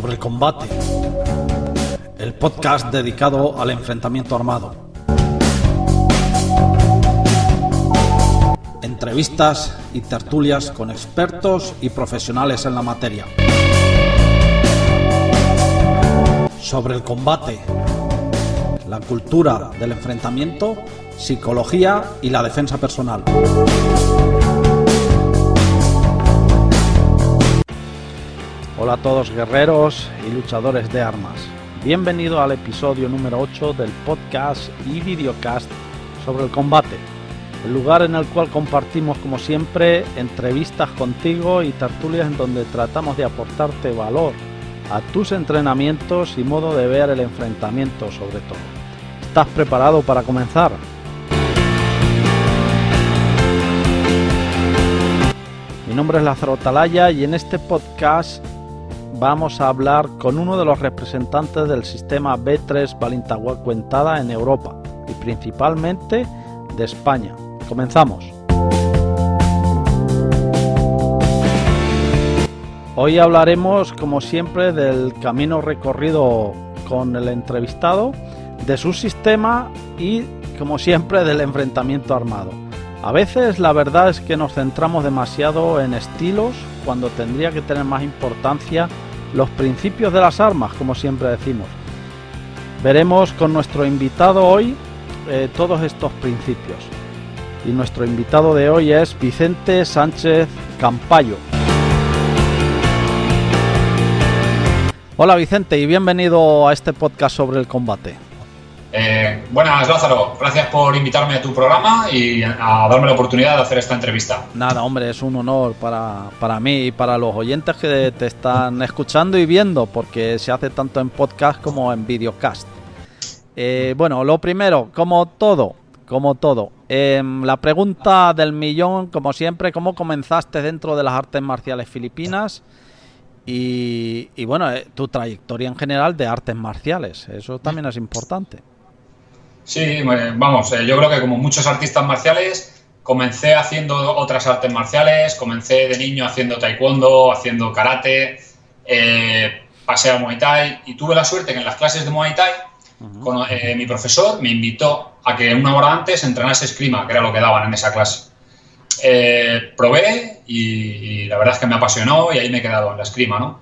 sobre el combate, el podcast dedicado al enfrentamiento armado. Entrevistas y tertulias con expertos y profesionales en la materia. Sobre el combate, la cultura del enfrentamiento, psicología y la defensa personal. Hola a todos guerreros y luchadores de armas. Bienvenido al episodio número 8 del podcast y videocast sobre el combate. El lugar en el cual compartimos como siempre entrevistas contigo y tertulias en donde tratamos de aportarte valor a tus entrenamientos y modo de ver el enfrentamiento sobre todo. ¿Estás preparado para comenzar? Mi nombre es Lázaro Talaya y en este podcast vamos a hablar con uno de los representantes del sistema B3 Balintagua Cuentada en Europa y principalmente de España. Comenzamos. Hoy hablaremos, como siempre, del camino recorrido con el entrevistado, de su sistema y, como siempre, del enfrentamiento armado. A veces la verdad es que nos centramos demasiado en estilos cuando tendría que tener más importancia los principios de las armas, como siempre decimos. Veremos con nuestro invitado hoy eh, todos estos principios. Y nuestro invitado de hoy es Vicente Sánchez Campayo. Hola Vicente y bienvenido a este podcast sobre el combate. Eh, buenas, Lázaro. Gracias por invitarme a tu programa y a darme la oportunidad de hacer esta entrevista. Nada, hombre, es un honor para, para mí y para los oyentes que te están escuchando y viendo, porque se hace tanto en podcast como en videocast. Eh, bueno, lo primero, como todo, como todo, em, la pregunta del millón, como siempre, ¿cómo comenzaste dentro de las artes marciales filipinas? Y, bueno, eh, tu trayectoria en general de artes marciales, eso también es importante. Sí, vamos, eh, yo creo que como muchos artistas marciales, comencé haciendo otras artes marciales, comencé de niño haciendo taekwondo, haciendo karate, eh, pasé a Muay Thai y tuve la suerte que en las clases de Muay Thai con, eh, mi profesor me invitó a que una hora antes entrenase esgrima, que era lo que daban en esa clase. Eh, probé y, y, la verdad es que me apasionó y ahí me he quedado en la esgrima, ¿no?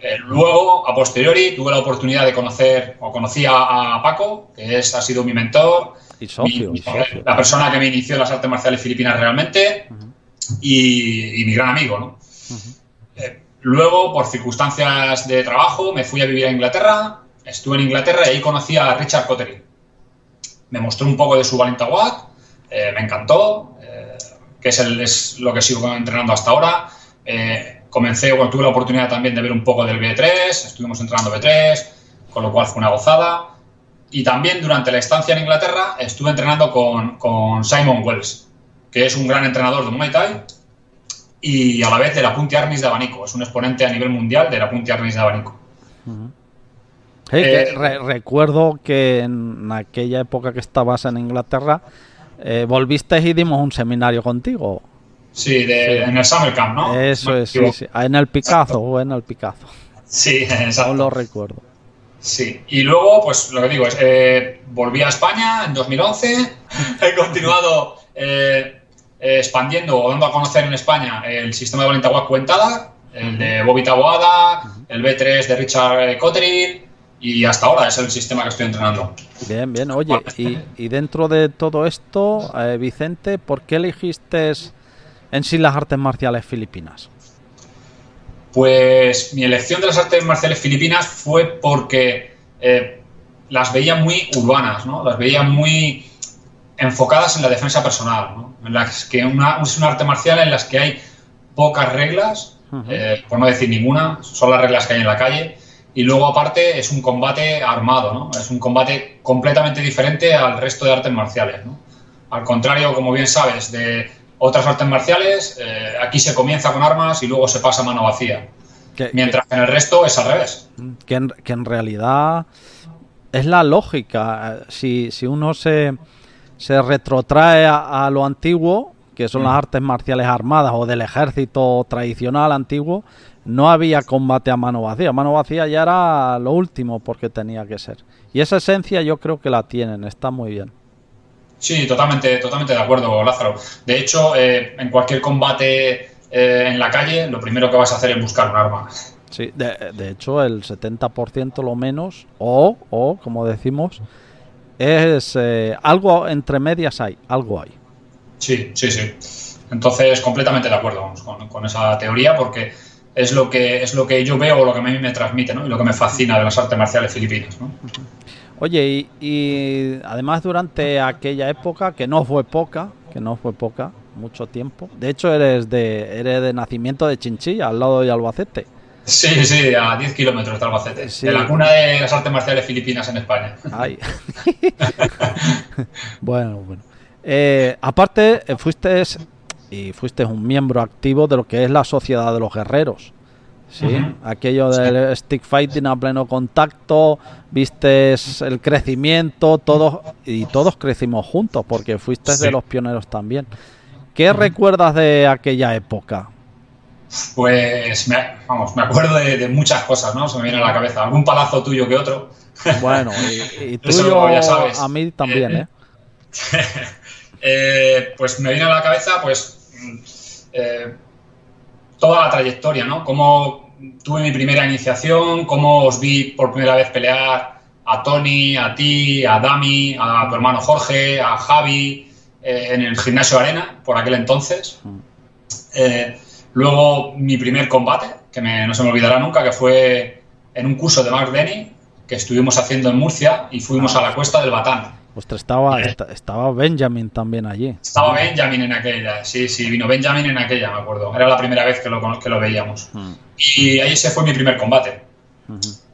Eh, luego, a posteriori, tuve la oportunidad de conocer, o conocí a, a Paco, que es, ha sido mi mentor, Y socio, mi- y socio. la persona que me inició en las artes marciales filipinas realmente, y, y mi gran amigo, ¿no? Eh, luego, por circunstancias de trabajo, me fui a vivir a Inglaterra, estuve en Inglaterra y ahí conocí a Richard Cottery. Me mostró un poco de su Balintawak, eh, me encantó, eh, que es, el- es lo que sigo entrenando hasta ahora. Eh, comencé, bueno, tuve la oportunidad también de ver un poco del B3, estuvimos entrenando B3, con lo cual fue una gozada. Y también durante la estancia en Inglaterra estuve entrenando con, con Simon Wells, que es un gran entrenador de Muay Thai y a la vez de la Punti Arnis de abanico. Es un exponente a nivel mundial de la Punti Arnis de abanico. Sí, que re- recuerdo que en aquella época que estabas en Inglaterra, eh, volviste y dimos un seminario contigo. Sí, de- en el Summer Camp, ¿no? Eso es, sí, equivoco. sí. Ah, en el Picazo, o en el Picazo. Sí, exacto. Aún lo recuerdo. Sí, y luego, pues lo que digo es, eh, volví a España en 2011, he continuado eh, eh, expandiendo o dando a conocer en España el sistema de Valentagua Cuentada, el de Bobby Taboada, el B3 de Richard Cotterill y hasta ahora es el sistema que estoy entrenando. Bien, bien. Oye, y, y dentro de todo esto, eh, Vicente, ¿por qué elegiste en sí las artes marciales filipinas? Pues mi elección de las artes marciales filipinas fue porque eh, las veía muy urbanas, ¿no? Las veía muy enfocadas en la defensa personal, ¿no? En las que una, es un arte marcial en las que hay pocas reglas, eh, por no decir ninguna, son las reglas que hay en la calle. Y luego, aparte, es un combate armado, ¿no? Es un combate completamente diferente al resto de artes marciales, ¿no? Al contrario, como bien sabes, de otras artes marciales, eh, aquí se comienza con armas y luego se pasa a mano vacía. Que, Mientras que en el resto es al revés. que, en, que en realidad es la lógica. Si, si uno se, se retrotrae a, a lo antiguo, que son las artes marciales armadas o del ejército tradicional antiguo, no había combate a mano vacía. Mano vacía ya era lo último porque tenía que ser. Y esa esencia yo creo que la tienen, está muy bien. Sí, totalmente, totalmente de acuerdo, Lázaro. De hecho, eh, en cualquier combate eh, en la calle, lo primero que vas a hacer es buscar un arma. Sí, de, hecho, el 70% lo menos, o, o como decimos, es eh, algo entre medias hay, algo hay. Sí, sí, sí. Entonces, completamente de acuerdo con, esa teoría, porque es lo que es lo que yo veo, lo que a mí me transmite, ¿no? Y lo que me fascina de las artes marciales filipinas, ¿no? Oye, y, además durante aquella época, que no fue poca, que no fue poca, mucho tiempo. De hecho, eres de, eres de nacimiento de Chinchilla, al lado de Albacete. Sí, sí, a 10 kilómetros de Albacete. De la cuna de las artes marciales filipinas en España. Ay. bueno, bueno. Eh, aparte, eh, fuiste y fuiste un miembro activo de lo que es la Sociedad de los Guerreros. ¿Sí? Aquello del stick fighting a pleno contacto, viste el crecimiento, todos y todos crecimos juntos porque fuiste de los pioneros también. ¿Qué recuerdas de aquella época? Pues me, vamos, me acuerdo de, muchas cosas, ¿no? Se me viene a la cabeza. Algún palazo tuyo que otro. Bueno, y, tuyo ya sabes. a mí también, ¿eh? ¿eh? pues me viene a la cabeza, pues, eh, toda la trayectoria, ¿no? Cómo tuve mi primera iniciación, cómo os vi por primera vez pelear a Tony, a ti, a Dami, a tu hermano Jorge, a Javi, eh, en el gimnasio Arena, por aquel entonces. Mm. Luego mi primer combate, que no se me olvidará nunca, que fue en un curso de Mark Denny que estuvimos haciendo en Murcia y fuimos a la cuesta del Batán. Ostras, estaba, estaba Benjamin también allí. Estaba Benjamin en aquella, sí, sí, vino Benjamin en aquella, me acuerdo. Era la primera vez que lo, que lo veíamos. Mm. Y ahí ese fue mi primer combate,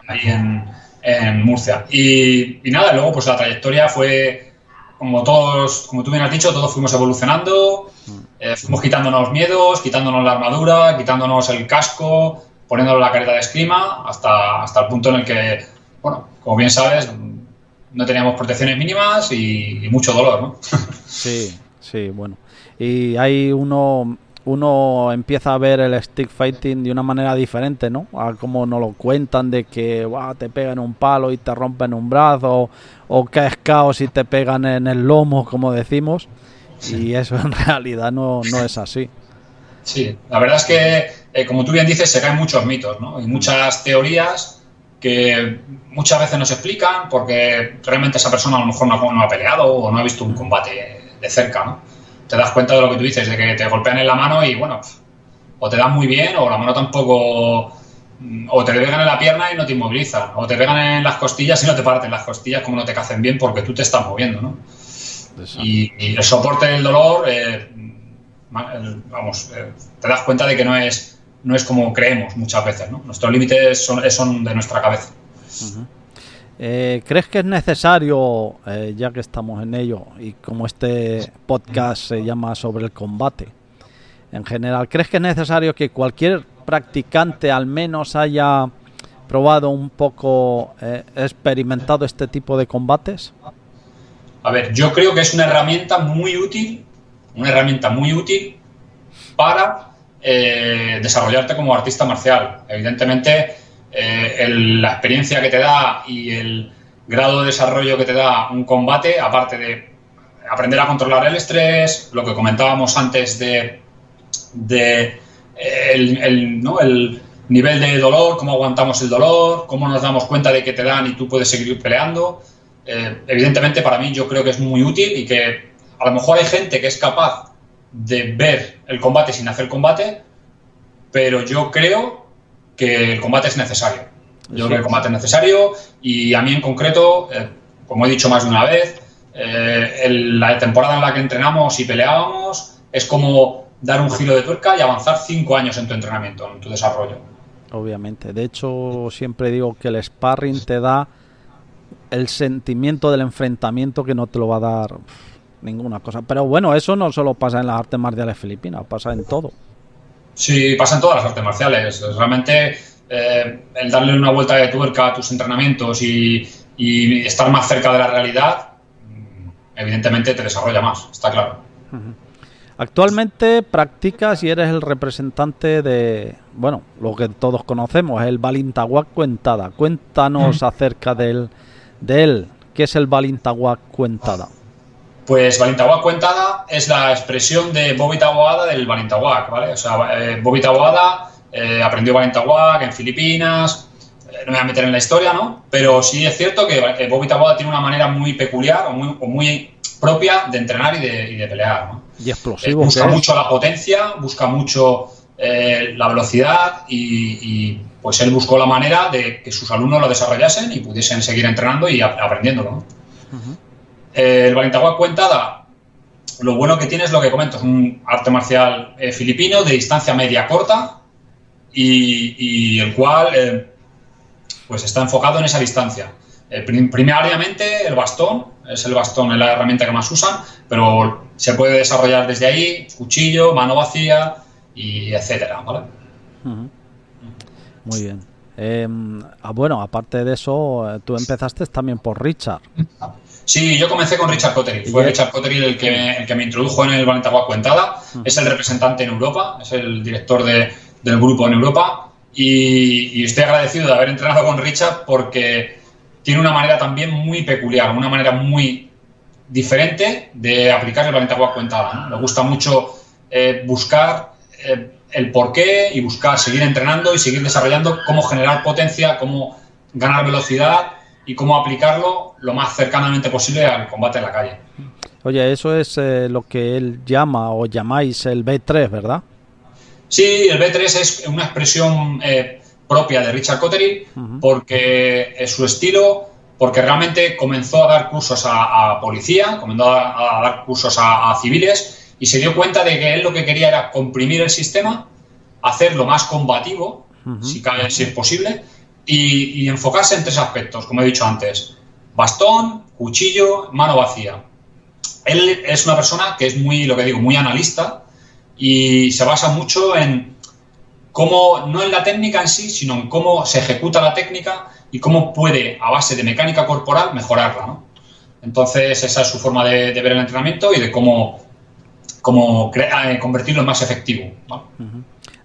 ahí en, Murcia. Y, y, nada, luego pues la trayectoria fue, como todos, como tú bien has dicho, todos fuimos evolucionando. Mm. Eh, fuimos quitándonos miedos, quitándonos la armadura, quitándonos el casco, poniéndonos la careta de esgrima, hasta, hasta el punto en el que, bueno, como bien sabes, no teníamos protecciones mínimas y, mucho dolor, ¿no? Sí, sí, bueno. Y hay uno, uno empieza a ver el stick fighting de una manera diferente, ¿no? A como nos lo cuentan de que te pegan un palo y te rompen un brazo, o caes caos y te pegan en el lomo, como decimos. Y eso en realidad no, es así. Sí, la verdad es que, eh, como tú bien dices, se caen muchos mitos ¿no? y muchas teorías que muchas veces no se explican porque realmente esa persona a lo mejor no, ha peleado o no ha visto un combate de cerca. ¿no? Te das cuenta de lo que tú dices, de que te golpean en la mano y bueno, o te dan muy bien o la mano tampoco o te pegan en la pierna y no te inmovilizan, o te pegan en las costillas y no te parten las costillas como no te cacen bien porque tú te estás moviendo, ¿no? Y, el soporte del dolor, eh, vamos, eh, te das cuenta de que no es, no es como creemos muchas veces, ¿no? Nuestros límites son, son de nuestra cabeza. Eh, ¿Crees que es necesario, ya que estamos en ello, y como este podcast se llama sobre el combate en general, ¿crees que es necesario que cualquier practicante al menos haya probado un poco, experimentado este tipo de combates? A ver, yo creo que es una herramienta muy útil, una herramienta muy útil para eh, desarrollarte como artista marcial. Evidentemente, eh, la experiencia que te da y el grado de desarrollo que te da un combate, aparte de aprender a controlar el estrés, lo que comentábamos antes de, el, el nivel de dolor, cómo aguantamos el dolor, cómo nos damos cuenta de que te dan y tú puedes seguir peleando. Eh, evidentemente para mí yo creo que es muy útil y que a lo mejor hay gente que es capaz de ver el combate sin hacer combate, pero yo creo que el combate es necesario. Yo creo que el combate es necesario y a mí en concreto, eh, como he dicho más de una vez, eh, la temporada en la que entrenamos y peleábamos es como dar un giro de tuerca y avanzar cinco años en tu entrenamiento, en tu desarrollo. Obviamente. De hecho, siempre digo que el sparring te da el sentimiento del enfrentamiento que no te lo va a dar ninguna cosa. Pero bueno, eso no solo pasa en las artes marciales filipinas, pasa en todo. Sí, pasa en todas las artes marciales. Realmente eh, el darle una vuelta de tuerca a tus entrenamientos y, estar más cerca de la realidad, mm, evidentemente te desarrolla más, está claro. Actualmente practicas y eres el representante de, bueno, lo que todos conocemos, el Balintawak Cuentada. Cuéntanos acerca de él, de él. ¿Qué es el Balintawak Cuentada? Pues Balintawak Cuentada es la expresión de Bobby Taboada del Balintawak, ¿vale? O sea, eh, Bobby Taboada eh, aprendió Balintawak en Filipinas, eh, no me voy a meter en la historia, ¿no? Pero sí es cierto que Bobby Taboada tiene una manera muy peculiar o muy, muy propia de entrenar y de, y de pelear, ¿no? Y explosivo. busca mucho la potencia, busca mucho eh, la velocidad y, pues él buscó la manera de que sus alumnos lo desarrollasen y pudiesen seguir entrenando y aprendiéndolo. Eh, el Balintawak Cuentada, lo bueno que tiene es lo que comento, es un arte marcial eh, filipino de distancia media corta y, el cual pues está enfocado en esa distancia. primariamente el bastón, es el bastón, es la herramienta que más usan, pero se puede desarrollar desde ahí, cuchillo, mano vacía y etcétera, ¿vale? Muy bien. Em, ah, bueno, aparte de eso, eh, tú empezaste también por Richard. Sí, yo comencé con Richard Cotterill. Fue Richard Cotterill el que, me, el que me introdujo en el Valentagua Cuentada. Es el representante en Europa, es el director de, del grupo en Europa. Y, y, estoy agradecido de haber entrenado con Richard porque tiene una manera también muy peculiar, una manera muy diferente de aplicar el planeta agua cuentada. Me gusta mucho eh, buscar eh, el porqué y buscar seguir entrenando y seguir desarrollando cómo generar potencia, cómo ganar velocidad y cómo aplicarlo lo más cercanamente posible al combate en la calle. Oye, eso es eh, lo que él llama o llamáis el B3, ¿verdad? Sí, el B3 es una expresión propia de Richard Cotterill porque es su estilo porque realmente comenzó a dar cursos a, policía, comenzó a, dar cursos a, civiles y se dio cuenta de que él lo que quería era comprimir el sistema, hacerlo más combativo, si, cabe, si es posible, y, enfocarse en tres aspectos, como he dicho antes, bastón, cuchillo, mano vacía. Él es una persona que es muy, lo que digo, muy analista y se basa mucho en cómo, no en la técnica en sí, sino en cómo se ejecuta la técnica y cómo puede, a base de mecánica corporal, mejorarla. ¿no? Entonces, esa es su forma de, ver el entrenamiento y de cómo, cómo eh, convertirlo en más efectivo.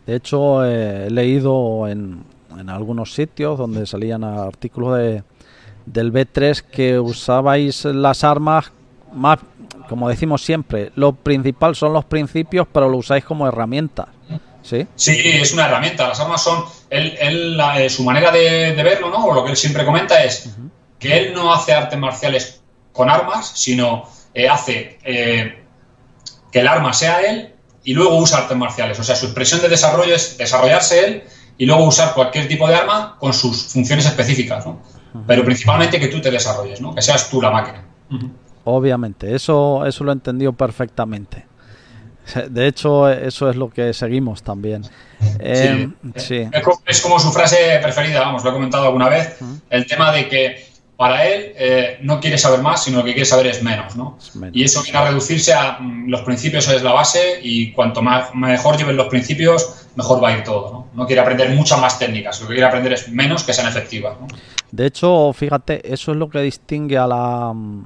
De hecho, he leído en, en, algunos sitios donde salían artículos de, del B3 que usabais las armas más, como decimos siempre, lo principal son los principios, pero lo usáis como herramientas. ¿Sí? Sí, es una herramienta. Las armas son. Él, él eh, su manera de, verlo, ¿no? O lo que él siempre comenta es que él no hace artes marciales con armas, sino eh, hace eh, que el arma sea él y luego usa artes marciales. O sea, su expresión de desarrollo es desarrollarse él y luego usar cualquier tipo de arma con sus funciones específicas, ¿no? Pero principalmente que tú te desarrolles, ¿no? Que seas tú la máquina. Obviamente, eso, eso lo he entendido perfectamente. De hecho, eso es lo que seguimos también. Eh, es, como su frase preferida, vamos, lo he comentado alguna vez, el tema de que para él eh, no quiere saber más, sino lo que quiere saber es menos, ¿no? Y eso viene a reducirse a mm, los principios es la base y cuanto más, mejor lleven los principios, mejor va a ir todo, ¿no? No quiere aprender muchas más técnicas, lo que quiere aprender es menos que sean efectivas, De hecho, fíjate, eso es lo que distingue a la, mm,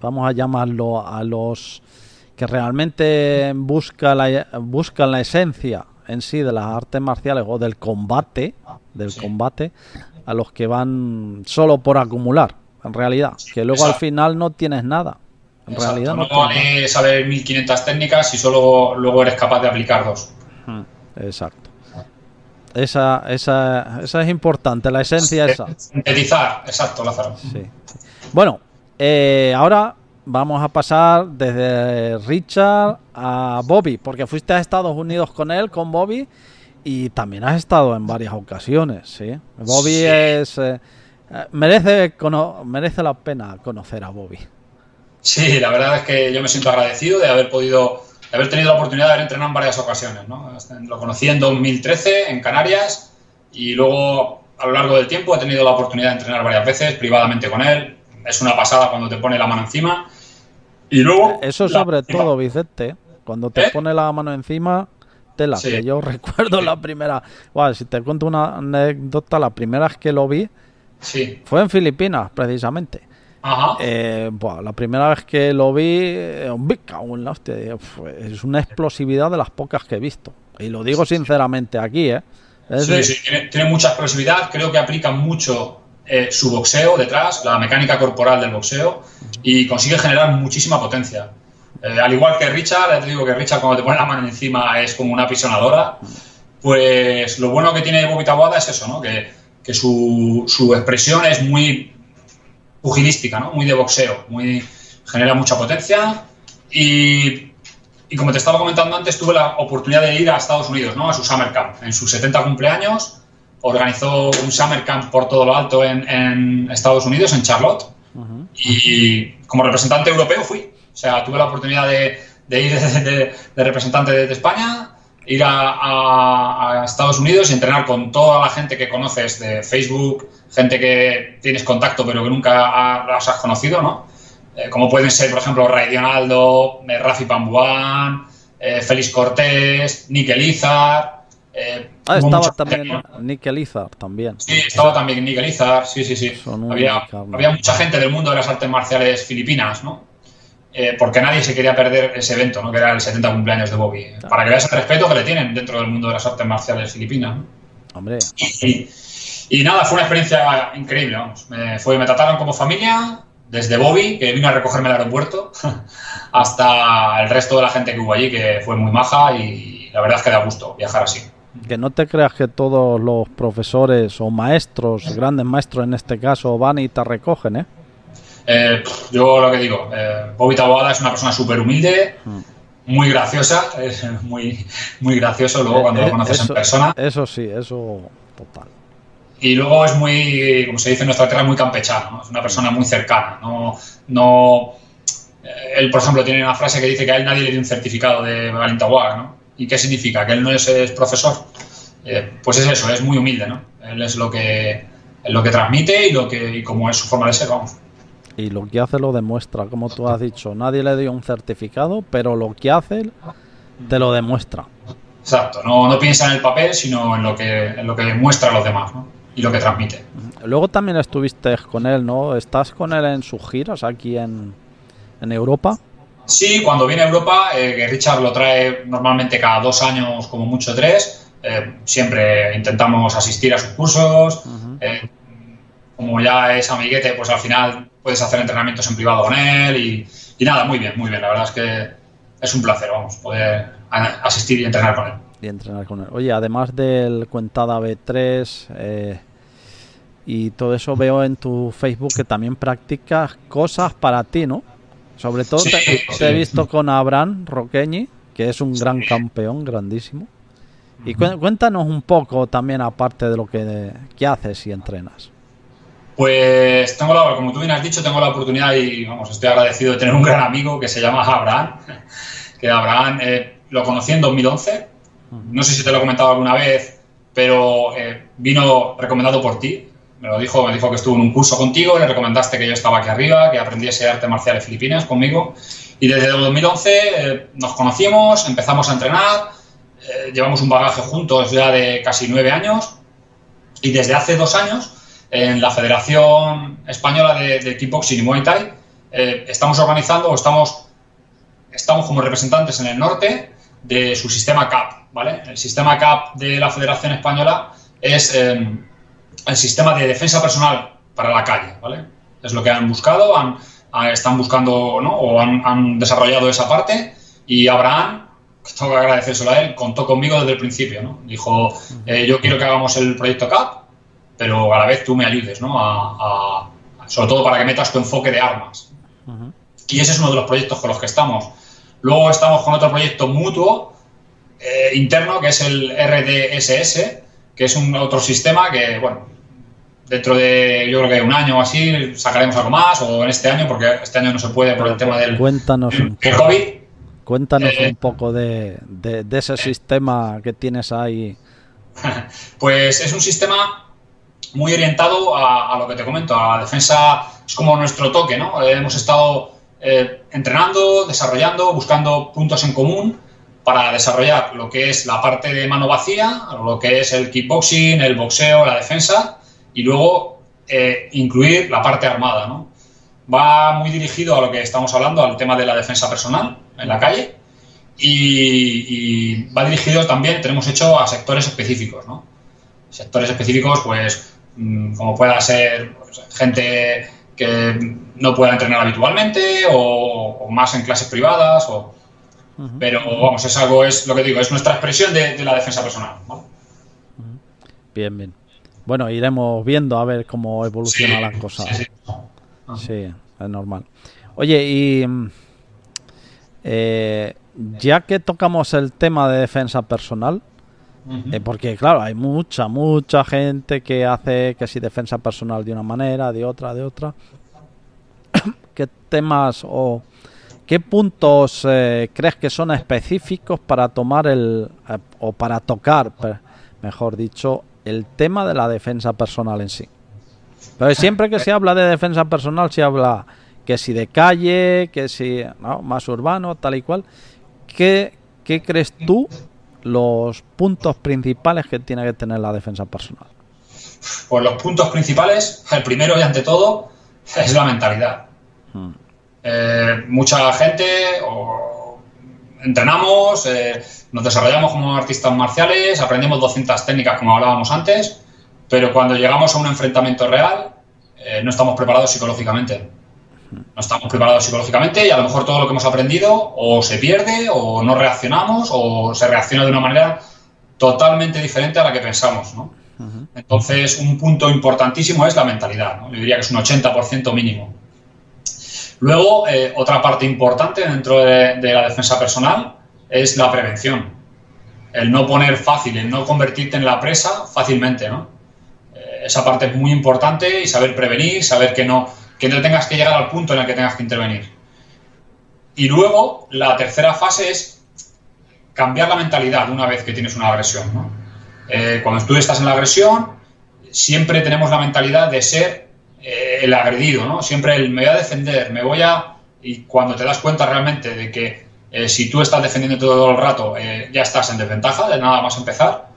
vamos a llamarlo, a los que realmente busca la, buscan la esencia en sí de las artes marciales o del combate, del combate, a los que van solo por acumular, en realidad, que luego al final no tienes nada. En realidad no, vale saber 1500 técnicas y solo luego eres capaz de aplicar dos. Exacto. Esa, esa, esa es importante, la esencia esa. Sintetizar, exacto, Lázaro. Sí. Bueno, eh, ahora vamos a pasar desde Richard a Bobby, porque fuiste a Estados Unidos con él, con Bobby, y también has estado en varias ocasiones, ¿sí? Bobby es... Eh, eh, merece, merece la pena conocer a Bobby. Sí, la verdad es que yo me siento agradecido de haber podido, de haber tenido la oportunidad de haber entrenado en varias ocasiones, ¿no? Lo conocí en 2013 en Canarias y luego a lo largo del tiempo he tenido la oportunidad de entrenar varias veces privadamente con él, es una pasada cuando te pone la mano encima. Y luego. Eso sobre todo, Vicente. Cuando te ¿Eh? pone la mano encima, tela. Que yo recuerdo la primera. si te cuento una anécdota, la primera vez que lo vi sí. fue en Filipinas, precisamente. Eh, la primera vez que lo vi, eh, es una explosividad de las pocas que he visto. Y lo digo sinceramente aquí, ¿eh? sí, sí, tiene, mucha explosividad, creo que aplica mucho eh, su boxeo detrás, la mecánica corporal del boxeo, y consigue generar muchísima potencia. Al igual que Richard, te digo que Richard cuando te pone la mano encima es como una pisonadora, pues lo bueno que tiene Bobby Tabuada es eso, ¿no? que, que su, su expresión es muy pugilística, ¿no? Muy de boxeo, muy genera mucha potencia y, y, como te estaba comentando antes, tuve la oportunidad de ir a Estados Unidos, ¿no? A su Summer Camp. En sus 70 cumpleaños organizó un Summer Camp por todo lo alto en, en Estados Unidos, en Charlotte. Y como representante europeo fui. O sea, tuve la oportunidad de, de ir de, de, representante de, España, ir a, a, Estados Unidos y entrenar con toda la gente que conoces de Facebook, gente que tienes contacto pero que nunca las has conocido, ¿no? Eh, como pueden ser, por ejemplo, Ray Dionaldo, eh, Rafi Pambuán, eh, Félix Cortés, Nickel Izar. ah, estaba también Nickel Izar también. Sí, estaba también Nickel Izar, sí, sí, sí. Había, había, mucha gente del mundo de las artes marciales filipinas, ¿no? Porque nadie se quería perder ese evento, ¿no? Que era el 70 cumpleaños de Bobby. Para que veas el respeto que le tienen dentro del mundo de las artes marciales filipinas. ¿no? Hombre. Y, y nada, fue una experiencia increíble, vamos. Me, fue, me trataron como familia, desde Bobby, que vino a recogerme al aeropuerto, hasta el resto de la gente que hubo allí, que fue muy maja y la verdad es que da gusto viajar así. Que no te creas que todos los profesores o maestros, grandes maestros en este caso, van y te recogen, ¿eh? Eh yo lo que digo, eh, Bobby Taboada es una persona súper humilde, mm. muy graciosa, es muy, muy gracioso luego cuando lo eh, conoces en persona. Eso sí, eso total. Y luego es muy, como se dice en nuestra tierra, muy campechano, es una persona muy cercana. No, no, eh, él, por ejemplo, tiene una frase que dice que a él nadie le dio un certificado de Balintawak, ¿no? ¿Y qué significa? ¿Que él no es, profesor? Eh, pues es eso, es muy humilde, ¿no? Él es lo que, lo que transmite y, lo que, y como es su forma de ser, vamos. Y lo que hace lo demuestra, como tú has dicho. Nadie le dio un certificado, pero lo que hace te lo demuestra. Exacto, no, no piensa en el papel, sino en lo que, en lo que muestra a los demás, ¿no? y lo que transmite. Luego también estuviste con él, ¿no? ¿Estás con él en sus giras aquí en, en Europa? Sí, cuando viene a Europa, eh, que Richard lo trae normalmente cada dos años, como mucho tres, eh, siempre intentamos asistir a sus cursos. Eh, como ya es amiguete, pues al final puedes hacer entrenamientos en privado con él y, y, nada, muy bien, muy bien. La verdad es que es un placer, vamos, poder asistir y entrenar con él y entrenar con él. Oye, además del Cuentada B3 eh, y todo eso, veo en tu Facebook que también practicas cosas para ti, ¿no? Sobre todo te, he visto con Abraham Roqueñi, que es un gran campeón, grandísimo. Y cuéntanos un poco también, aparte de lo que, haces y entrenas. Pues tengo la, como tú bien has dicho, tengo la oportunidad y vamos, estoy agradecido de tener un gran amigo que se llama Abraham, que Abraham eh, lo conocí en 2011 no sé si te lo he comentado alguna vez, pero eh, vino recomendado por ti. Me lo dijo, me dijo que estuvo en un curso contigo, le recomendaste que yo estaba aquí arriba, que aprendiese arte marcial de Filipinas conmigo. Y desde 2011 eh, nos conocimos, empezamos a entrenar, llevamos un bagaje juntos ya de casi nueve años. Y desde hace dos años, en la Federación Española de, de Kickboxing y Muay Thai, estamos organizando o estamos, estamos como representantes en el norte de su sistema CAP. ¿vale? El sistema CAP de la Federación Española es em, el sistema de defensa personal para la calle. ¿vale? Es lo que han buscado, han, están buscando ¿no? o han, desarrollado esa parte y Abraham, tengo que agradecérselo a él, contó conmigo desde el principio. ¿no? Dijo, eh, yo quiero que hagamos el proyecto CAP, pero a la vez tú me ayudes, ¿no? A, sobre todo para que metas tu enfoque de armas. Y ese es uno de los proyectos con los que estamos. Luego estamos con otro proyecto mutuo eh, interno que es el RDSS, que es un otro sistema que, bueno, dentro de yo creo que un año o así sacaremos algo más, o en este año, porque este año no se puede por el tema del Cuéntanos un poco, COVID. Cuéntanos eh, un poco de, ese sistema que tienes ahí. Pues es un sistema muy orientado a, a, lo que te comento, a la defensa, es como nuestro toque, ¿no? hemos estado eh, entrenando, desarrollando, buscando puntos en común para desarrollar lo que es la parte de mano vacía, lo que es el kickboxing, el boxeo, la defensa y luego eh, incluir la parte armada. va muy dirigido a lo que estamos hablando, al tema de la defensa personal en la calle. Y, va dirigido también, tenemos hecho a sectores específicos, ¿no? Sectores específicos, pues, como pueda ser pues, gente que no pueda entrenar habitualmente o, más en clases privadas o, pero vamos es algo es lo que digo es nuestra expresión de, la defensa personal bien bien. Bueno iremos viendo a ver cómo evoluciona las cosas sí, es normal. Oye y eh, ya que tocamos el tema de defensa personal eh, porque claro, hay mucha, mucha gente que hace que si defensa personal de una manera, de otra, de otra. ¿Qué temas o qué puntos eh, crees que son específicos para tomar el eh, o para tocar, mejor dicho, el tema de la defensa personal en sí? Pero siempre que se habla de defensa personal se habla que si de calle, que si más urbano, tal y cual. ¿Qué, qué crees tú los puntos principales que tiene que tener la defensa personal? Pues los puntos principales, el primero y ante todo, es la mentalidad. Hmm. Eh, mucha gente entrenamos, eh, nos desarrollamos como artistas marciales, aprendemos 200 técnicas como hablábamos antes, pero cuando llegamos a un enfrentamiento real eh, no estamos preparados psicológicamente no estamos preparados psicológicamente y a lo mejor todo lo que hemos aprendido o se pierde o no reaccionamos o se reacciona de una manera totalmente diferente a la que pensamos. ¿no? Entonces, un punto importantísimo es la mentalidad. ¿no? Yo diría que es un 80% mínimo. Luego, eh, otra parte importante dentro de, la defensa personal es la prevención. El no poner fácil, el no convertirte en la presa fácilmente. ¿no? Eh, esa parte es muy importante y saber prevenir, saber que no que no tengas que llegar al punto en el que tengas que intervenir. Y luego, la tercera fase es cambiar la mentalidad una vez que tienes una agresión. Eh, cuando tú estás en la agresión, siempre tenemos la mentalidad de ser eh, el agredido, ¿no? Siempre el me voy a defender, me voy a... Y cuando te das cuenta realmente de que eh, si tú estás defendiendo todo el rato, ya estás en desventaja de nada más empezar,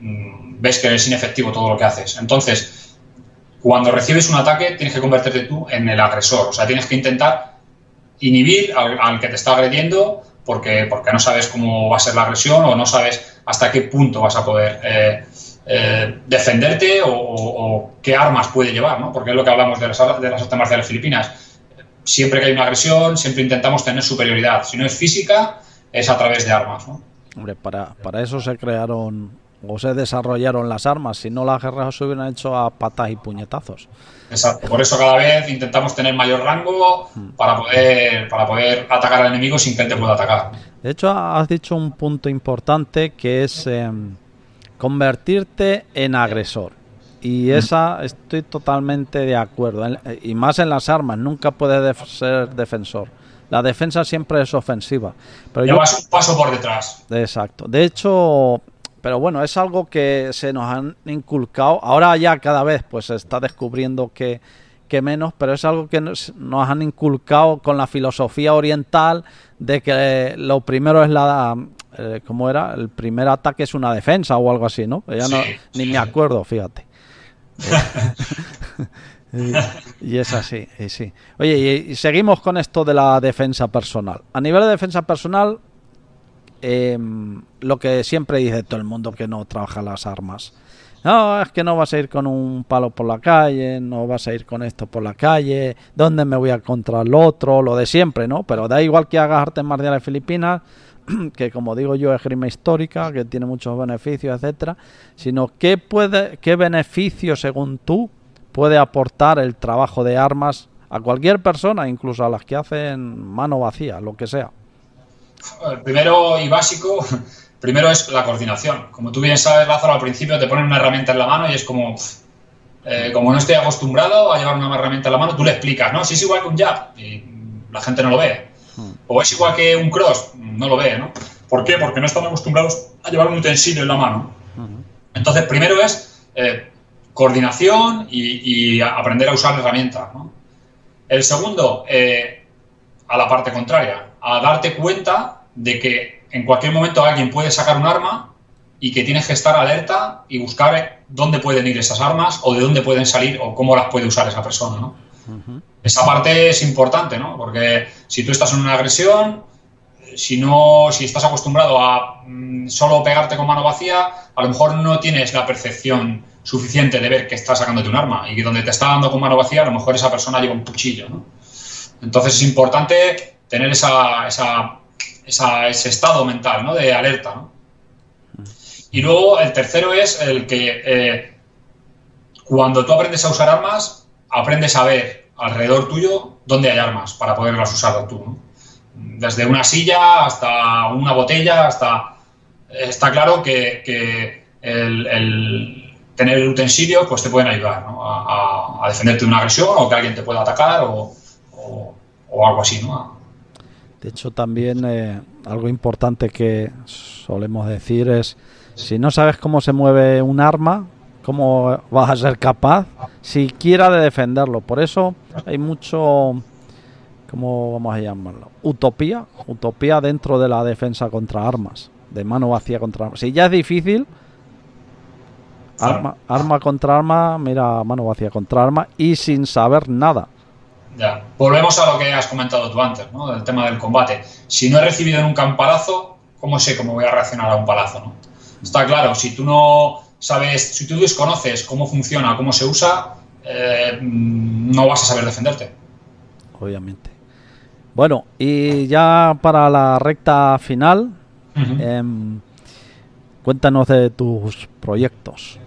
mm, ves que es inefectivo todo lo que haces. Entonces, cuando recibes un ataque tienes que convertirte tú en el agresor, o sea, tienes que intentar inhibir al, que te está agrediendo porque, porque no sabes cómo va a ser la agresión o no sabes hasta qué punto vas a poder eh, eh, defenderte o, qué armas puede llevar, ¿no? Porque es lo que hablamos de las, de las artes marciales filipinas. Siempre que hay una agresión, siempre intentamos tener superioridad. Si no es física, es a través de armas, ¿no? Hombre, para, para eso se crearon o se desarrollaron las armas, si no las guerras se hubieran hecho a patas y puñetazos. Exacto, por eso cada vez intentamos tener mayor rango mm. para poder, para poder atacar al enemigo sin que él te pueda atacar. De hecho, has dicho un punto importante que es em, convertirte en agresor. Y mm. esa estoy totalmente de acuerdo. Y más en las armas, nunca puedes ser defensor. La defensa siempre es ofensiva. Pero Llevas un paso por detrás. Exacto. De hecho, pero bueno, es algo que se nos han inculcado. Ahora ya cada vez pues se está descubriendo que, menos, pero es algo que nos, han inculcado con la filosofía oriental de que lo primero es la... Eh, ¿Cómo era? El primer ataque es una defensa o algo así, ¿no? Ya no ni me acuerdo, fíjate. y, es así, y sí. Oye, y seguimos con esto de la defensa personal. A nivel de defensa personal, eh, lo que siempre dice todo el mundo que no trabaja las armas. No, es que no vas a ir con un palo por la calle, no vas a ir con esto por la calle, ¿dónde me voy a encontrar lo otro? Lo de siempre, ¿no? Pero da igual que hagas artes marciales filipinas, que como digo yo es grima histórica, que tiene muchos beneficios, etcétera, sino qué puede, qué beneficio según tú puede aportar el trabajo de armas a cualquier persona, incluso a las que hacen mano vacía, lo que sea. El primero y básico, primero es la coordinación. Como tú bien sabes, Lázaro, al principio te ponen una herramienta en la mano y es como, eh, como no estoy acostumbrado a llevar una herramienta en la mano, tú le explicas, ¿no? Si es igual que un jab y la gente no lo ve. Hmm. O es igual que un cross, no lo ve, ¿no? ¿Por qué? Porque no estamos acostumbrados a llevar un utensilio en la mano. Hmm. Entonces, primero es eh, coordinación y, aprender a usar herramientas, ¿no? El segundo, eh, a la parte contraria, a darte cuenta de que en cualquier momento alguien puede sacar un arma y que tienes que estar alerta y buscar dónde pueden ir esas armas o de dónde pueden salir o cómo las puede usar esa persona, ¿no? Esa parte es importante, ¿no? Porque si tú estás en una agresión, si no, si estás acostumbrado a mm, solo pegarte con mano vacía, a lo mejor no tienes la percepción suficiente de ver que estás sacándote un arma y que donde te está dando con mano vacía, a lo mejor esa persona lleva un cuchillo, ¿no? Entonces es importante tener esa, ese estado mental, ¿no? De alerta. Y luego el tercero es el que eh, cuando tú aprendes a usar armas, aprendes a ver alrededor tuyo dónde hay armas para poderlas usar tú. Desde una silla hasta una botella, hasta... Está claro que, el, tener el utensilio pues te pueden ayudar a, defenderte de una agresión o que alguien te pueda atacar o, algo así. ¿no? De hecho, también eh, algo importante que solemos decir es si no sabes cómo se mueve un arma, ¿cómo vas a ser capaz siquiera de defenderlo? Por eso hay mucho, ¿cómo vamos a llamarlo? Utopía, utopía dentro de la defensa contra armas, de mano vacía contra armas. Si ya es difícil, arma, arma contra arma, mira, mano vacía contra arma y sin saber nada. Ya, volvemos a lo que has comentado tú antes, ¿no? Del tema del combate. Si no he recibido nunca un palazo, ¿cómo sé cómo voy a reaccionar a un palazo, no? Está claro, si tú no sabes, si tú desconoces cómo funciona, cómo se usa, eh, no vas a saber defenderte. Obviamente. Bueno, y ya para la recta final, em, cuéntanos de tus proyectos.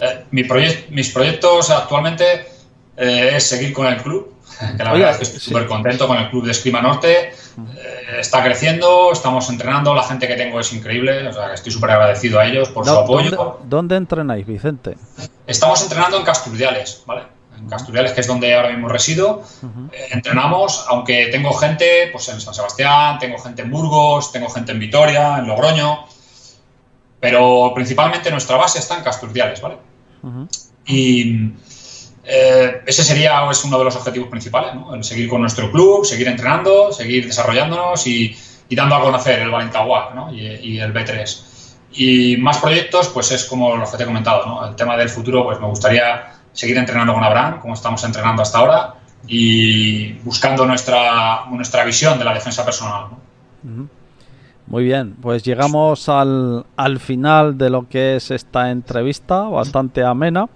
Eh, mis proyectos actualmente eh, es seguir con el club, que la verdad es que estoy súper contento con el club de Escrima Norte. Eh, está creciendo, estamos entrenando, la gente que tengo es increíble, o sea, estoy súper agradecido a ellos por su apoyo. ¿dónde, entrenáis, Vicente? Estamos entrenando en Casturdiales, ¿vale? En Casturdiales, que es donde ahora mismo resido. Eh, entrenamos, aunque tengo gente pues en San Sebastián, tengo gente en Burgos, tengo gente en Vitoria, en Logroño, pero principalmente nuestra base está en Casturdiales, ¿vale? Y eh, ese sería es uno de los objetivos principales, ¿no? seguir con nuestro club, seguir entrenando, seguir desarrollándonos y, dando a conocer el Valentagua ¿no? y, el B3. Y más proyectos, pues es como lo que te he comentado, ¿no? el tema del futuro, pues me gustaría seguir entrenando con Abraham, como estamos entrenando hasta ahora, y buscando nuestra, nuestra visión de la defensa personal. Muy bien, pues llegamos al, al final de lo que es esta entrevista, bastante amena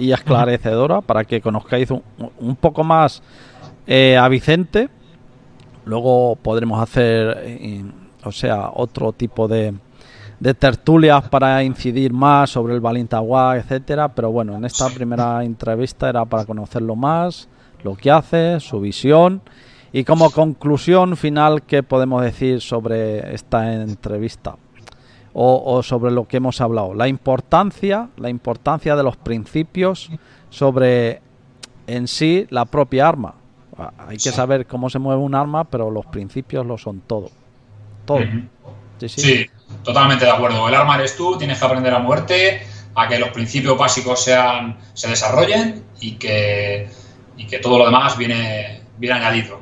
y esclarecedora para que conozcáis un, poco más eh, a Vicente. Luego podremos hacer, eh, o sea, otro tipo de, de tertulias para incidir más sobre el Balintagua, etcétera. Pero bueno, en esta primera entrevista era para conocerlo más, lo que hace, su visión. Y como conclusión final, ¿qué podemos decir sobre esta entrevista? O, sobre lo que hemos hablado. La importancia, la importancia de los principios sobre en sí la propia arma. Hay que saber cómo se mueve un arma, pero los principios lo son todo. Todo. sí, totalmente de acuerdo. El arma eres tú, tienes que aprender a muerte, a que los principios básicos sean, se desarrollen y que, y que todo lo demás viene, viene añadido.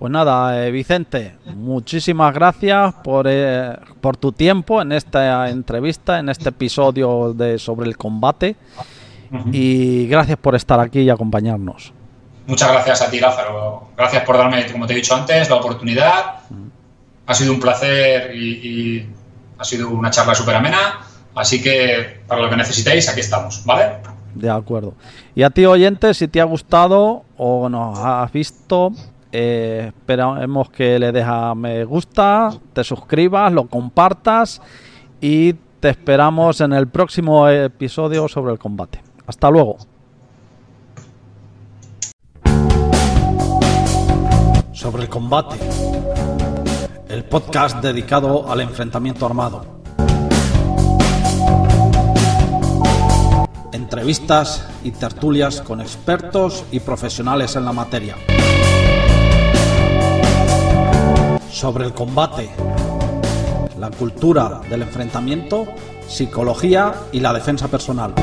Pues nada, eh, Vicente, muchísimas gracias por, eh, por tu tiempo en esta entrevista, en este episodio de sobre el combate. Y gracias por estar aquí y acompañarnos. Muchas gracias a ti, Lázaro. Gracias por darme, como te he dicho antes, la oportunidad. Ha sido un placer y, ha sido una charla súper amena. Así que para lo que necesitéis, aquí estamos, ¿vale? De acuerdo. Y a ti, oyente, si te ha gustado o nos has visto, eh, esperamos que le dejas me gusta, te suscribas, lo compartas y te esperamos en el próximo episodio sobre el combate. Hasta luego. Sobre el combate. El podcast dedicado al enfrentamiento armado. Entrevistas y tertulias con expertos y profesionales en la materia sobre el combate, la cultura del enfrentamiento, psicología y la defensa personal.